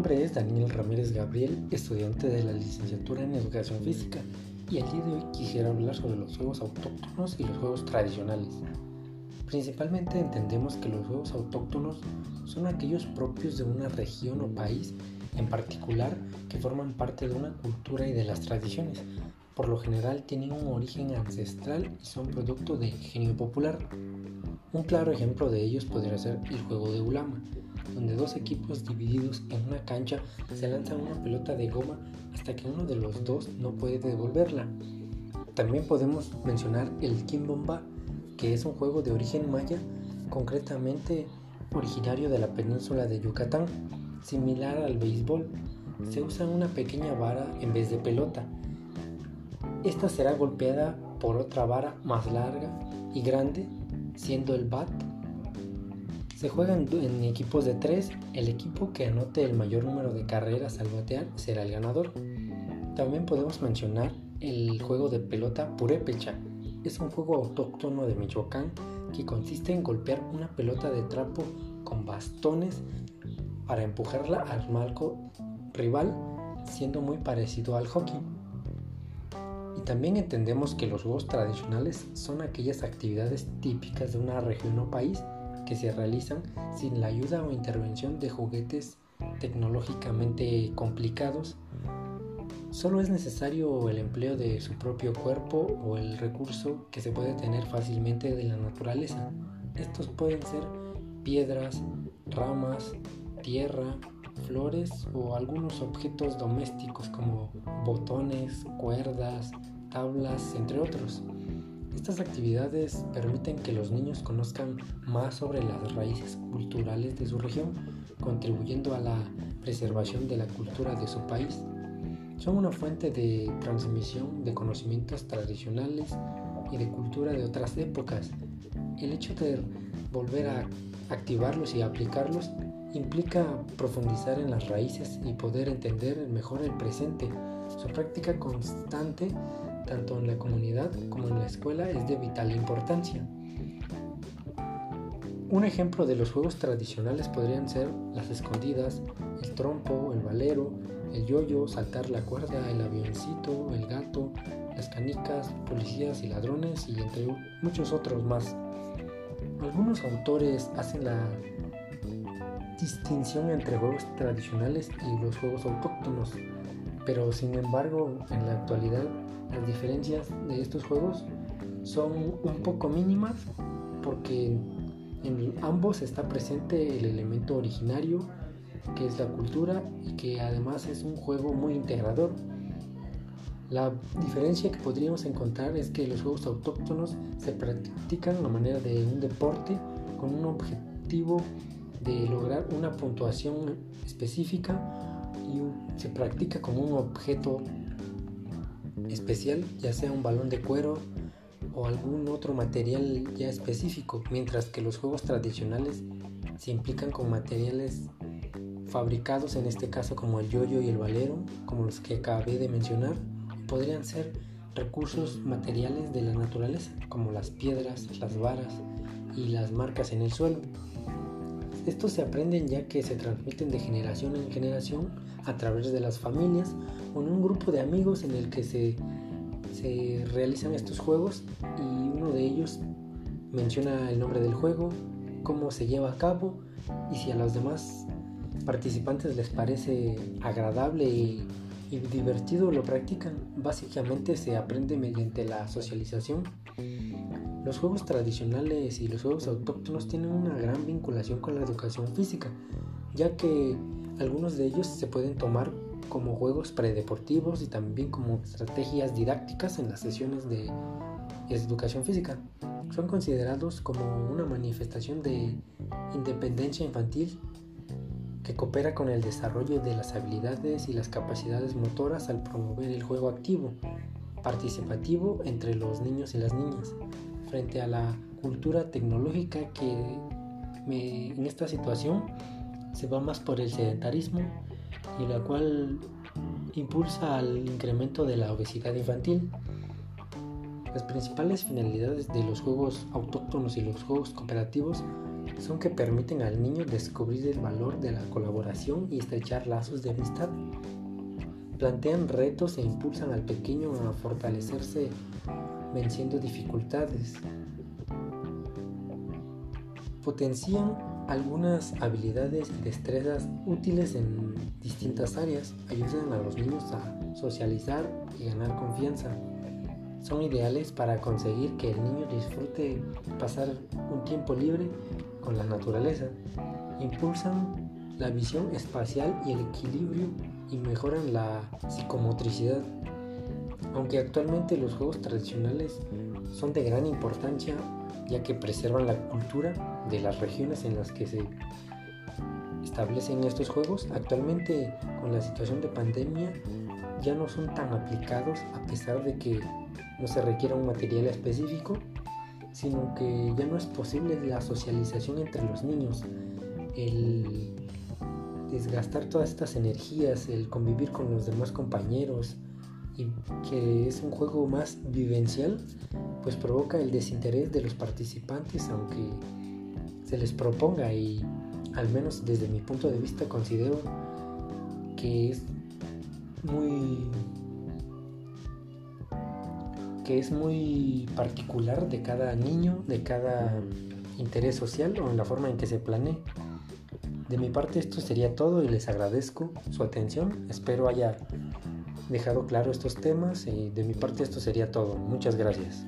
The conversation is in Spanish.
nombre es Daniel Ramírez Gabriel, estudiante de la licenciatura en Educación Física, y el día de hoy quisiera hablar sobre los juegos autóctonos y los juegos tradicionales. Principalmente entendemos que los juegos autóctonos son aquellos propios de una región o país en particular que forman parte de una cultura y de las tradiciones. Por lo general tienen un origen ancestral y son producto de genio popular. Un claro ejemplo de ellos podría ser el juego de Ulama, donde dos equipos divididos en una cancha se lanzan una pelota de goma hasta que uno de los dos no puede devolverla. También podemos mencionar el Kimbomba, que es un juego de origen maya, concretamente originario de la península de Yucatán, similar al béisbol. Se usa una pequeña vara en vez de pelota. Esta será golpeada por otra vara más larga y grande, siendo el bat se juegan en equipos de tres. El equipo que anote el mayor número de carreras al batear será el ganador. También podemos mencionar el juego de pelota purépecha. Es un juego autóctono de Michoacán que consiste en golpear una pelota de trapo con bastones para empujarla al marco rival, siendo muy parecido al hockey. Y también entendemos que los juegos tradicionales son aquellas actividades típicas de una región o país que se realizan sin la ayuda o intervención de juguetes tecnológicamente complicados. Solo es necesario el empleo de su propio cuerpo o el recurso que se puede tener fácilmente de la naturaleza. Estos pueden ser piedras, ramas, tierra, flores o algunos objetos domésticos como botones, cuerdas, tablas, entre otros. Estas actividades permiten que los niños conozcan más sobre las raíces culturales de su región, contribuyendo a la preservación de la cultura de su país. Son una fuente de transmisión de conocimientos tradicionales y de cultura de otras épocas. El hecho de volver a activarlos y aplicarlos implica profundizar en las raíces y poder entender mejor el presente. Su práctica constante tanto en la comunidad como en la escuela, es de vital importancia. Un ejemplo de los juegos tradicionales podrían ser las escondidas, el trompo, el valero, el yoyo, saltar la cuerda, el avioncito, el gato, las canicas, policías y ladrones y entre muchos otros más. Algunos autores hacen la distinción entre juegos tradicionales y los juegos autóctonos, pero sin embargo en la actualidad las diferencias de estos juegos son un poco mínimas porque en ambos está presente el elemento originario que es la cultura y que además es un juego muy integrador. La diferencia que podríamos encontrar es que los juegos autóctonos se practican a manera de un deporte con un objetivo de lograr una puntuación específica y se practica como un objeto especial, ya sea un balón de cuero o algún otro material ya específico, mientras que los juegos tradicionales se implican con materiales fabricados, en este caso como el yoyo y el valero, como los que acabé de mencionar, podrían ser recursos materiales de la naturaleza, como las piedras, las varas y las marcas en el suelo. Estos se aprenden ya que se transmiten de generación en generación a través de las familias o en un grupo de amigos en el que se, se realizan estos juegos y uno de ellos menciona el nombre del juego, cómo se lleva a cabo y si a los demás participantes les parece agradable y, y divertido lo practican. Básicamente se aprende mediante la socialización los juegos tradicionales y los juegos autóctonos tienen una gran vinculación con la educación física, ya que algunos de ellos se pueden tomar como juegos predeportivos y también como estrategias didácticas en las sesiones de educación física. Son considerados como una manifestación de independencia infantil que coopera con el desarrollo de las habilidades y las capacidades motoras al promover el juego activo, participativo entre los niños y las niñas frente a la cultura tecnológica que en esta situación se va más por el sedentarismo y la cual impulsa al incremento de la obesidad infantil. Las principales finalidades de los juegos autóctonos y los juegos cooperativos son que permiten al niño descubrir el valor de la colaboración y estrechar lazos de amistad. Plantean retos e impulsan al pequeño a fortalecerse venciendo dificultades. Potencian algunas habilidades y destrezas útiles en distintas áreas, ayudan a los niños a socializar y ganar confianza son ideales para conseguir que el niño disfrute pasar un tiempo libre con la naturaleza. Impulsan la visión espacial y el equilibrio y mejoran la psicomotricidad. Aunque actualmente los juegos tradicionales son de gran importancia ya que preservan la cultura de las regiones en las que se establecen estos juegos, actualmente con la situación de pandemia ya no son tan aplicados a pesar de que no se requiera un material específico, sino que ya no es posible la socialización entre los niños, el desgastar todas estas energías, el convivir con los demás compañeros que es un juego más vivencial, pues provoca el desinterés de los participantes aunque se les proponga y al menos desde mi punto de vista considero que es muy que es muy particular de cada niño, de cada interés social o en la forma en que se planee. De mi parte esto sería todo y les agradezco su atención. Espero haya dejado claro estos temas y de mi parte esto sería todo. Muchas gracias.